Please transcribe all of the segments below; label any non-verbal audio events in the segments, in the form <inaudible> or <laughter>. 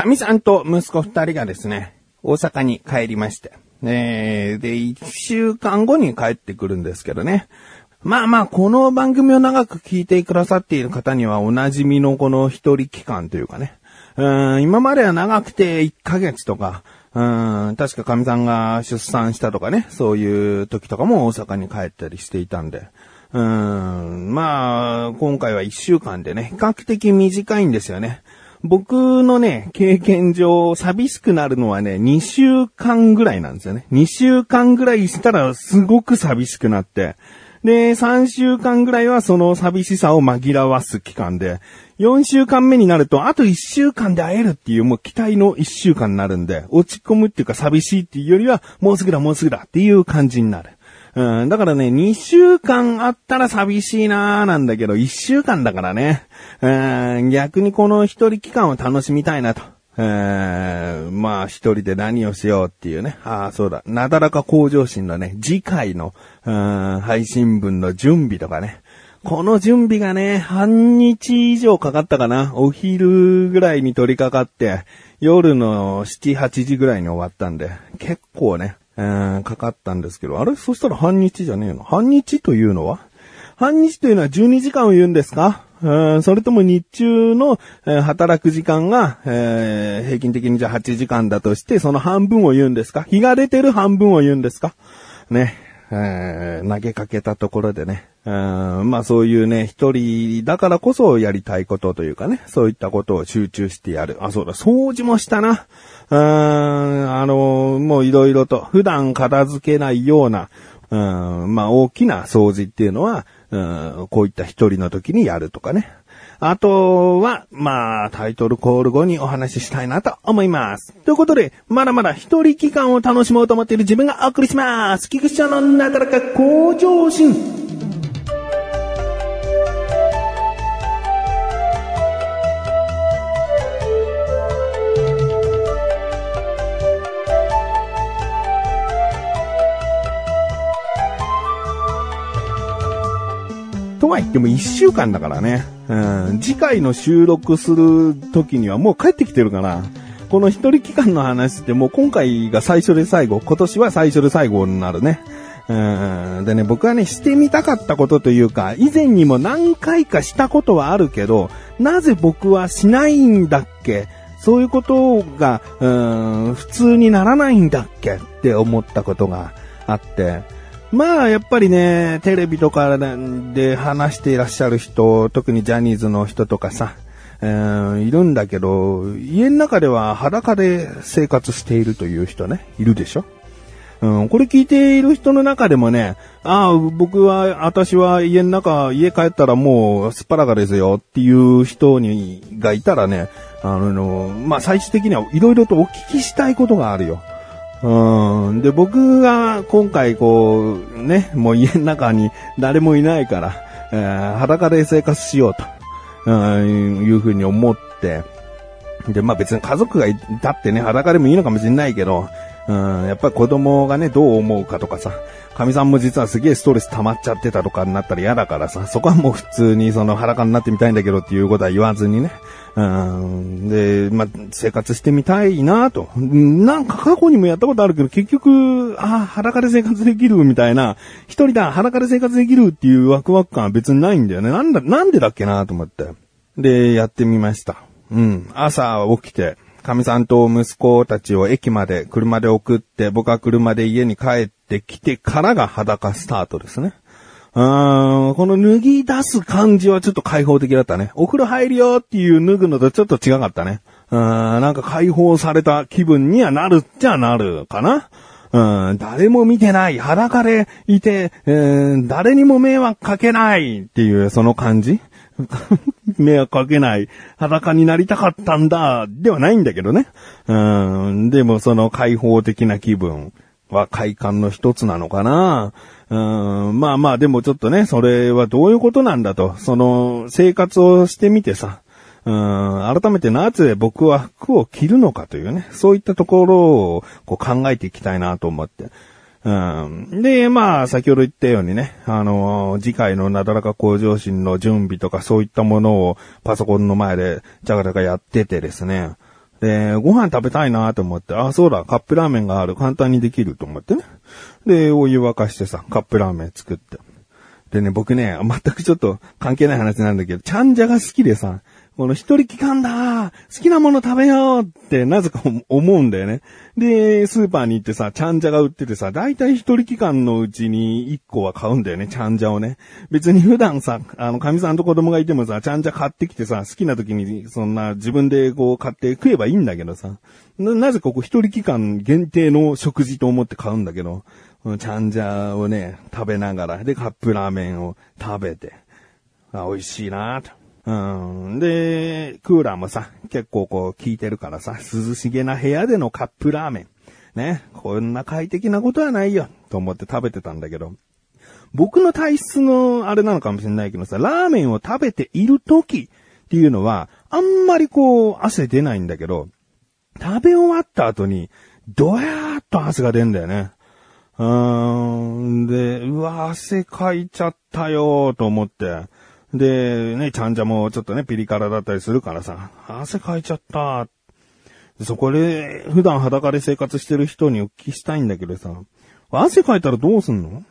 神さんと息子二人がですね、大阪に帰りまして。えー、で、一週間後に帰ってくるんですけどね。まあまあ、この番組を長く聞いてくださっている方にはお馴染みのこの一人期間というかね。うん今までは長くて1ヶ月とか、うん確か神さんが出産したとかね、そういう時とかも大阪に帰ったりしていたんで。うんまあ、今回は1週間でね、比較的短いんですよね。僕のね、経験上、寂しくなるのはね、2週間ぐらいなんですよね。2週間ぐらいしたらすごく寂しくなって、で、3週間ぐらいはその寂しさを紛らわす期間で、4週間目になると、あと1週間で会えるっていうもう期待の1週間になるんで、落ち込むっていうか寂しいっていうよりは、もうすぐだもうすぐだっていう感じになる。うん、だからね、2週間あったら寂しいなーなんだけど、1週間だからね、うん、逆にこの一人期間を楽しみたいなと。えー、まあ一人で何をしようっていうね。ああ、そうだ。なだらか向上心のね、次回の、うん、配信分の準備とかね。この準備がね、半日以上かかったかな。お昼ぐらいに取り掛かって、夜の7、8時ぐらいに終わったんで、結構ね、えー、かかったんですけど、あれ？そしたら半日じゃねえの？半日というのは？半日というのは12時間を言うんですか？それとも日中の、えー、働く時間が、えー、平均的にじゃあ8時間だとして、その半分を言うんですか？日が出てる半分を言うんですか？ね。えー、投げかけたところでね。うんまあそういうね、一人だからこそやりたいことというかね、そういったことを集中してやる。あ、そうだ、掃除もしたな。うん、あの、もういろいろと、普段片付けないような、うん、まあ大きな掃除っていうのは、うん、こういった一人の時にやるとかね。あとは、まあ、タイトルコール後にお話ししたいなと思います。ということで、まだまだ一人期間を楽しもうと思っている自分がお送りします。菊池のなだらか向上心。とは言っても一週間だからね。うん。次回の収録する時にはもう帰ってきてるから、この一人期間の話ってもう今回が最初で最後、今年は最初で最後になるね。うん。でね、僕はね、してみたかったことというか、以前にも何回かしたことはあるけど、なぜ僕はしないんだっけ？そういうことが、うん、普通にならないんだっけ？って思ったことがあって、まあ、やっぱりね、テレビとかで話していらっしゃる人、特にジャニーズの人とかさ、いるんだけど、家の中では裸で生活しているという人ね、いるでしょ？うん、これ聞いている人の中でもね、ああ、僕は、私は家の中、家帰ったらもうスパラガですよっていう人に、がいたらね、あの、まあ、最終的にはいろいろとお聞きしたいことがあるよ。うん。で、僕が今回こう、ね、もう家の中に誰もいないから、えー、裸で生活しようと、うん、いうふうに思って、で、まあ別に家族がいたってね、裸でもいいのかもしれないけど、うん、やっぱり子供がね、どう思うかとかさ、神さんも実はすげえストレス溜まっちゃってたとかになったら嫌だからさ、そこはもう普通にその裸になってみたいんだけどっていうことは言わずにね。うん、で、ま、生活してみたいなと。なんか過去にもやったことあるけど、結局、ああ、裸で生活できるみたいな、一人だ、裸で生活できるっていうワクワク感は別にないんだよね。なんだ、なんでだっけなと思って。で、やってみました。うん。朝起きて、神さんと息子たちを駅まで車で送って、僕は車で家に帰ってきてからが裸スタートですね。うーん、この脱ぎ出す感じはちょっと開放的だったね。お風呂入るよっていう脱ぐのとちょっと違かったね。うん、なんか解放された気分にはなるっちゃなるかな。うん、誰も見てない、裸でいて、えー、誰にも迷惑かけないっていう、その感じ <laughs> 迷惑かけない、裸になりたかったんだ、ではないんだけどね。うん、でもその開放的な気分は快感の一つなのかな。うん、まあまあでもちょっとね、それはどういうことなんだと、その生活をしてみてさ、うん、改めてなぜ僕は服を着るのかというね、そういったところをこう考えていきたいなと思って。うん、で、まあ、先ほど言ったようにね、あの、次回のなだらか向上心の準備とかそういったものをパソコンの前でジャガジャガやっててですね、で、ご飯食べたいなと思って、あ、そうだ、カップラーメンがある。簡単にできると思ってね。で、お湯沸かしてさ、カップラーメン作って。でね、僕ね、全くちょっと関係ない話なんだけど、ちゃんじゃが好きでさ、この一人期間だ好きなもの食べようってなぜか思うんだよね。で、スーパーに行ってさ、ちゃんじゃが売っててさ、だいたい一人期間のうちに一個は買うんだよね、ちゃんじゃをね。別に普段さ、あの、神さんと子供がいてもさ、ちゃんじゃ買ってきてさ、好きな時にそんな自分でこう買って食えばいいんだけどさ、な、なぜここ一人期間限定の食事と思って買うんだけど、ちゃんじゃをね、食べながら、で、カップラーメンを食べて、あ、美味しいなと。うん。で、クーラーもさ、結構こう効いてるからさ、涼しげな部屋でのカップラーメン。ね。こんな快適なことはないよ。と思って食べてたんだけど。僕の体質のあれなのかもしれないけどさ、ラーメンを食べている時っていうのは、あんまりこう、汗出ないんだけど、食べ終わった後に、ドヤーっと汗が出んだよね。うーん。で、うわ、汗かいちゃったよと思って。で、ね、ちゃんじゃもちょっとね、ピリ辛だったりするからさ、汗かいちゃった。そこで、普段裸で生活してる人にお聞きしたいんだけどさ、汗かいたらどうすんの？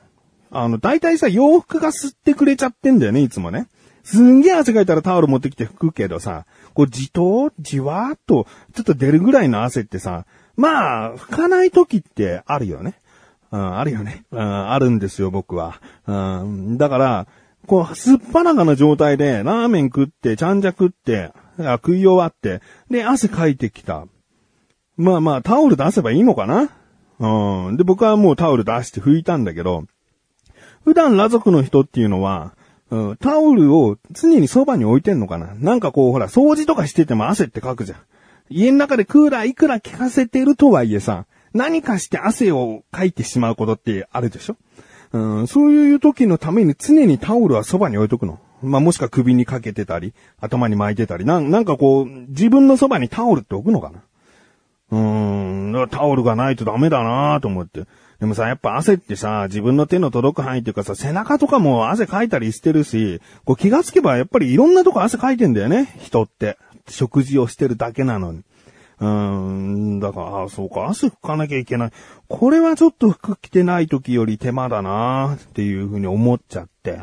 あの、大体さ、洋服が吸ってくれちゃってんだよね、いつもね。すんげえ汗かいたらタオル持ってきて拭くけどさ、こう、じと、じわーっと、ちょっと出るぐらいの汗ってさ、まあ、拭かない時ってあるよね。うん、あるよね。うん、あるんですよ、僕は。うん、だから、こう、すっぱなかな状態で、ラーメン食って、ちゃんじゃ食って、食い終わって、で、汗かいてきた。まあまあ、タオル出せばいいのかな？うん。で、僕はもうタオル出して拭いたんだけど、普段裸族の人っていうのは、うん、タオルを常にそばに置いてんのかな？なんかこう、ほら、掃除とかしてても汗ってかくじゃん。家の中でクーラーいくら効かせてるとはいえさ、何かして汗をかいてしまうことってあるでしょ？うん、そういう時のために常にタオルはそばに置いとくの。まあ、もしくは首にかけてたり、頭に巻いてたり、なんなんかこう、自分のそばにタオルって置くのかなうーん、タオルがないとダメだなと思って。でもさ、やっぱ汗ってさ、自分の手の届く範囲っていうかさ、背中とかも汗かいたりしてるし、こう気がつけばやっぱりいろんなとこ汗かいてんだよね、人って。食事をしてるだけなのに。うーん、だから、あそうか、汗拭かなきゃいけない。これはちょっと服着てない時より手間だなっていうふうに思っちゃって。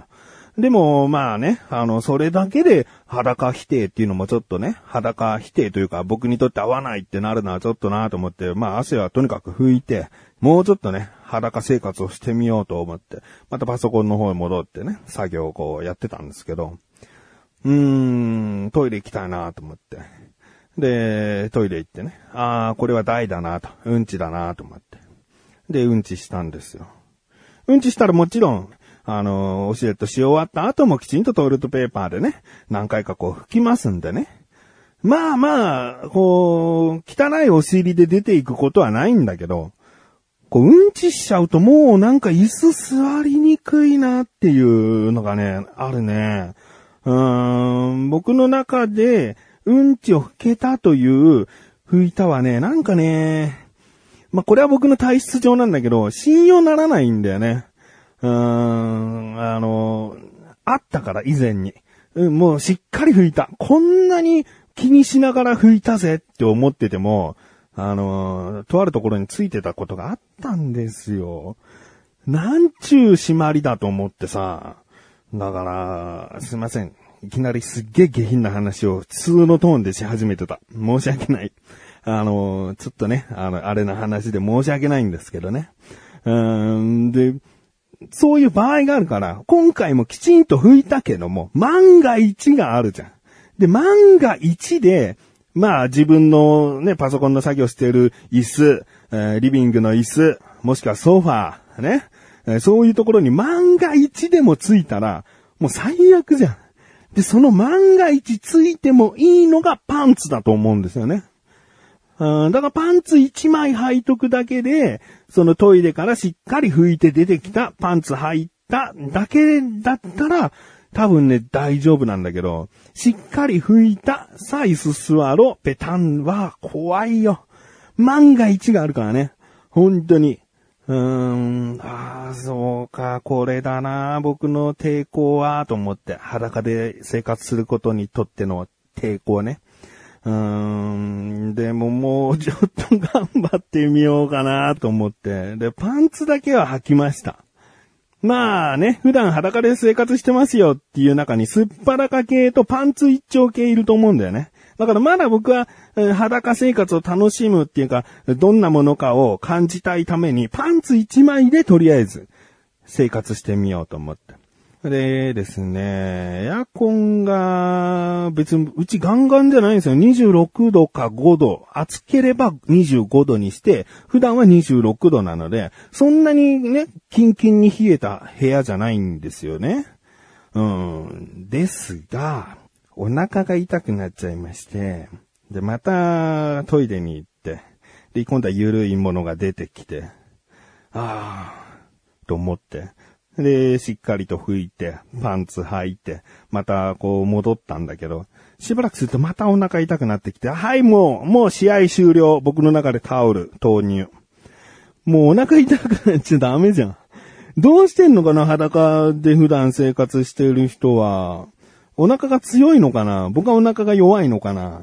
でも、まあね、あの、それだけで裸否定っていうのもちょっとね、裸否定というか僕にとって合わないってなるのはちょっとなと思って、まあ汗はとにかく拭いて、もうちょっとね、裸生活をしてみようと思って、またパソコンの方に戻ってね、作業をこうやってたんですけど、うーん、トイレ行きたいなと思って。で、トイレ行ってね、ああ、これは大だなと、うんちだなと思って。で、うんちしたんですよ。うんちしたらもちろん、あの、おしレットし終わった後もきちんとトイレットペーパーでね、何回かこう拭きますんでね。まあまあ、こう、汚いお尻で出ていくことはないんだけど、こう、うんちしちゃうともうなんか椅子座りにくいなっていうのがね、あるね。うーん、僕の中で、うんちを拭けたという拭いたはね、なんかね、まあ、これは僕の体質上なんだけど、信用ならないんだよね。うーん、あの、あったから以前に。うん、もうしっかり拭いた。こんなに気にしながら拭いたぜって思ってても、あの、とあるところについてたことがあったんですよ。なんちゅう締まりだと思ってさ。だから、すいません。いきなりすっげえ下品な話を普通のトーンでし始めてた。申し訳ない。あの、ちょっとね、あの、あれな話で申し訳ないんですけどね。うーん、で、そういう場合があるから、今回もきちんと拭いたけども、万が一があるじゃん。で、万が一で、まあ自分のね、パソコンの作業してる椅子、えー、リビングの椅子、もしくはソファー、ね、えー、そういうところに万が一でもついたら、もう最悪じゃん。で、その万が一ついてもいいのがパンツだと思うんですよね。うん、だからパンツ1枚履いとくだけで、そのトイレからしっかり拭いて出てきたパンツ履いただけだったら、多分ね、大丈夫なんだけど、しっかり拭いたサイススワロペタンは怖いよ。万が一があるからね。本当に。うーん、ああ、そうか、これだな、僕の抵抗は、と思って、裸で生活することにとっての抵抗ね。うーん、でももうちょっと頑張ってみようかなと思って。で、パンツだけは履きました。まあね、普段裸で生活してますよっていう中にすっぱらか系とパンツ一丁系いると思うんだよね。だからまだ僕は、えー裸生活を楽しむっていうか、どんなものかを感じたいためにパンツ一枚でとりあえず生活してみようと思って。でですね、エアコンが別にうちガンガンじゃないんですよ。26度か5度。暑ければ25度にして、普段は26度なので、そんなにね、キンキンに冷えた部屋じゃないんですよね。うん。ですが、お腹が痛くなっちゃいまして、で、またトイレに行って、で、今度は緩いものが出てきて、あー、と思って、で、しっかりと拭いて、パンツ履いて、またこう戻ったんだけど、しばらくするとまたお腹痛くなってきて、はい、もう、もう試合終了。僕の中でタオル投入。もうお腹痛くなっちゃダメじゃん。どうしてんのかな裸で普段生活してる人は。お腹が強いのかな？僕はお腹が弱いのかな？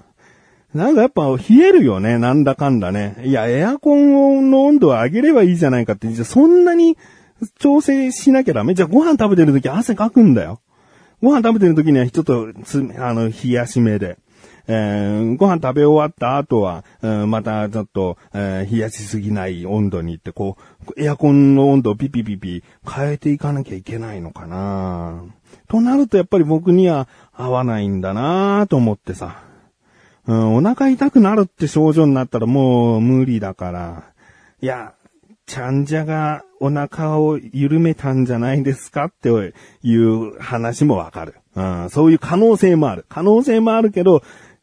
なんかやっぱ冷えるよね、なんだかんだね。いや、エアコンの温度を上げればいいじゃないかって、じゃそんなに調整しなきゃダメ？じゃあご飯食べてるとき汗かくんだよ。ご飯食べてるときにはちょっとつ、あの、冷やし目で。えーご飯食べ終わった後は、うんまたちょっと、えー冷やしすぎない温度に行って、こう、エアコンの温度をピピピピ変えていかなきゃいけないのかなとなるとやっぱり僕には合わないんだなと思ってさ。うん、お腹痛くなるって症状になったらもう無理だから。いや、ちゃんじゃがお腹を緩めたんじゃないですかっていう話もわかる。うん、そういう可能性もある。可能性もあるけど、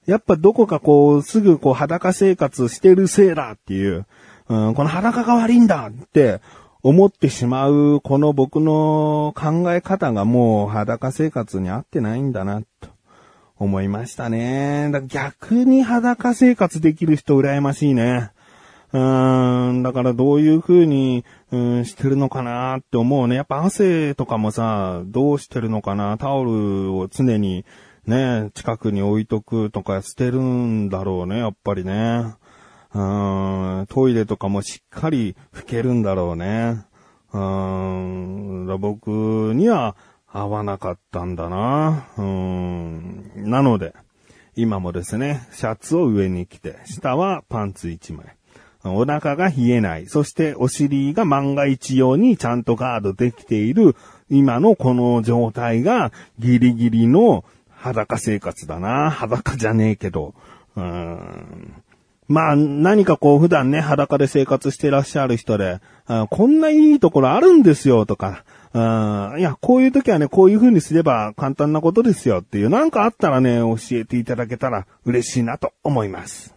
やっぱどこかこう、すぐこう裸生活してるせいだっていう、うん、この裸が悪いんだって思ってしまう、この僕の考え方がもう裸生活に合ってないんだな、と思いましたね。だ逆に裸生活できる人羨ましいね。うーん、だからどういう風に、うん、してるのかなって思うね。やっぱ汗とかもさ、どうしてるのかなタオルを常にね、近くに置いとくとかしてるんだろうね、やっぱりね。うん、トイレとかもしっかり拭けるんだろうね。うん、僕には合わなかったんだな。うん、なので、今もですね、シャツを上に着て、下はパンツ1枚。お腹が冷えない。そしてお尻が万が一用にちゃんとガードできている今のこの状態がギリギリの裸生活だな。裸じゃねえけど。うん。まあ、何かこう普段ね、裸で生活してらっしゃる人で、あこんないいところあるんですよとか、あいや、こういう時はね、こういう風にすれば簡単なことですよっていう、なんかあったらね、教えていただけたら嬉しいなと思います。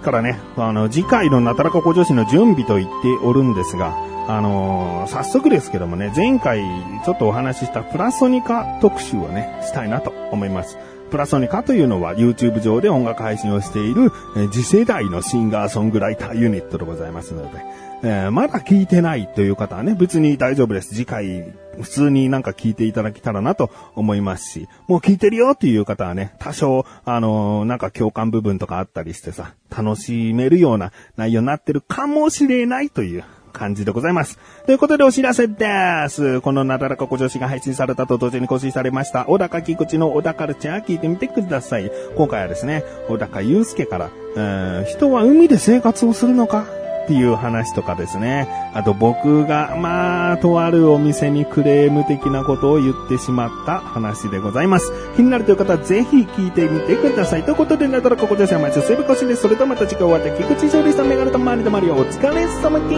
からね、あの、次回のなたらか小女子の準備と言っておるんですが、あのー早速ですけどもね、前回ちょっとお話ししたプラソニカ特集をね、したいなと思います。プラソニカというのは YouTube 上で音楽配信をしている、え次世代のシンガーソングライターユニットでございますので、えーまだ聞いてないという方はね、別に大丈夫です。次回、普通になんか聞いていただけたらなと思いますし、もう聞いてるよっていう方はね、多少、あのーなんか共感部分とかあったりしてさ、楽しめるような内容になってるかもしれないという感じでございます。ということでお知らせです。このなだらか小女子が配信されたと同時に更新されました、小高菊池の小高カルチャー聞いてみてください。今回はですね、小高祐介から、えー人は海で生活をするのか？っていう話とかですね。あと僕が、まあ、とあるお店にクレーム的なことを言ってしまった話でございます。気になるという方はぜひ聞いてみてください。ということで、なだらここですよ毎週水曜日更新です。それではまた次回お会いでき、菊池勝利さん、メガネとマリとマリオお疲れ様で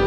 す。